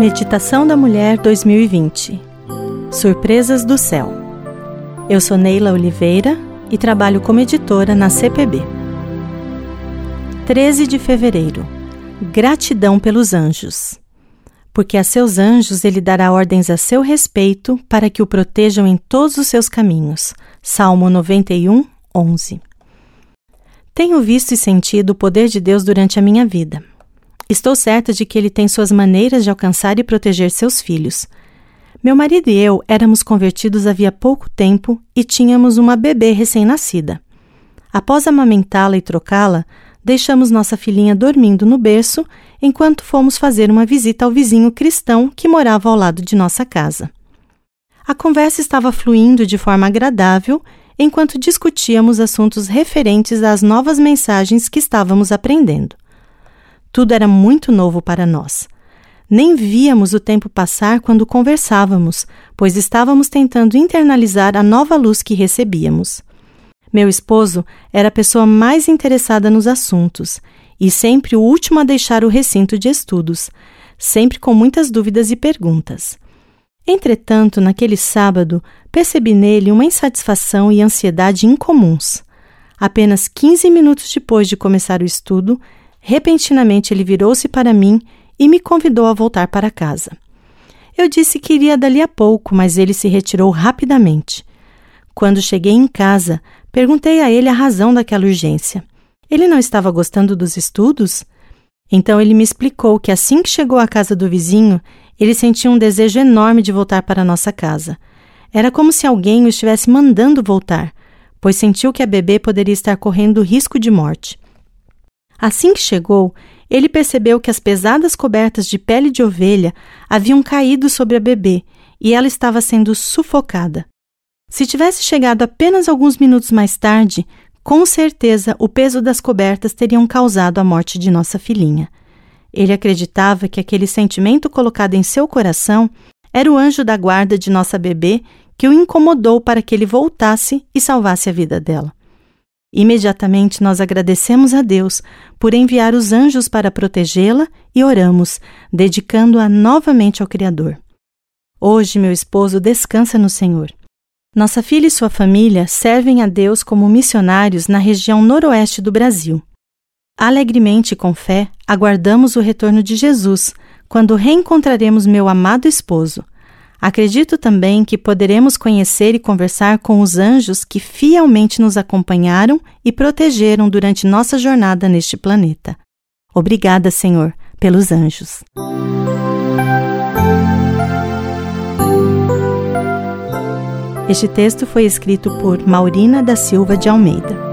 Meditação da Mulher 2020 Surpresas do Céu. Eu sou Neila Oliveira e trabalho como editora na CPB. 13 de fevereiro. Gratidão pelos anjos. Porque a seus anjos ele dará ordens a seu respeito para que o protejam em todos os seus caminhos. Salmo 91, 11. Tenho visto e sentido o poder de Deus durante a minha vida. Estou certa de que ele tem suas maneiras de alcançar e proteger seus filhos. Meu marido e eu éramos convertidos havia pouco tempo e tínhamos uma bebê recém-nascida. Após amamentá-la e trocá-la, deixamos nossa filhinha dormindo no berço enquanto fomos fazer uma visita ao vizinho cristão que morava ao lado de nossa casa. A conversa estava fluindo de forma agradável enquanto discutíamos assuntos referentes às novas mensagens que estávamos aprendendo. Tudo era muito novo para nós. Nem víamos o tempo passar quando conversávamos, pois estávamos tentando internalizar a nova luz que recebíamos. Meu esposo era a pessoa mais interessada nos assuntos e sempre o último a deixar o recinto de estudos, sempre com muitas dúvidas e perguntas. Entretanto, naquele sábado, percebi nele uma insatisfação e ansiedade incomuns. Apenas 15 minutos depois de começar o estudo, Repentinamente ele virou-se para mim e me convidou a voltar para casa. Eu disse que iria dali a pouco, mas ele se retirou rapidamente. Quando cheguei em casa, perguntei a ele a razão daquela urgência. Ele não estava gostando dos estudos? Então ele me explicou que assim que chegou à casa do vizinho, ele sentia um desejo enorme de voltar para nossa casa. Era como se alguém o estivesse mandando voltar, pois sentiu que a bebê poderia estar correndo risco de morte. Assim que chegou, ele percebeu que as pesadas cobertas de pele de ovelha haviam caído sobre a bebê e ela estava sendo sufocada. Se tivesse chegado apenas alguns minutos mais tarde, com certeza o peso das cobertas teriam causado a morte de nossa filhinha. Ele acreditava que aquele sentimento colocado em seu coração era o anjo da guarda de nossa bebê que o incomodou para que ele voltasse e salvasse a vida dela. Imediatamente nós agradecemos a Deus por enviar os anjos para protegê-la e oramos, dedicando-a novamente ao Criador. Hoje, meu esposo descansa no Senhor. Nossa filha e sua família servem a Deus como missionários na região noroeste do Brasil. Alegremente e com fé, aguardamos o retorno de Jesus, quando reencontraremos meu amado esposo. Acredito também que poderemos conhecer e conversar com os anjos que fielmente nos acompanharam e protegeram durante nossa jornada neste planeta. Obrigada, Senhor, pelos anjos. Este texto foi escrito por Maurina da Silva de Almeida.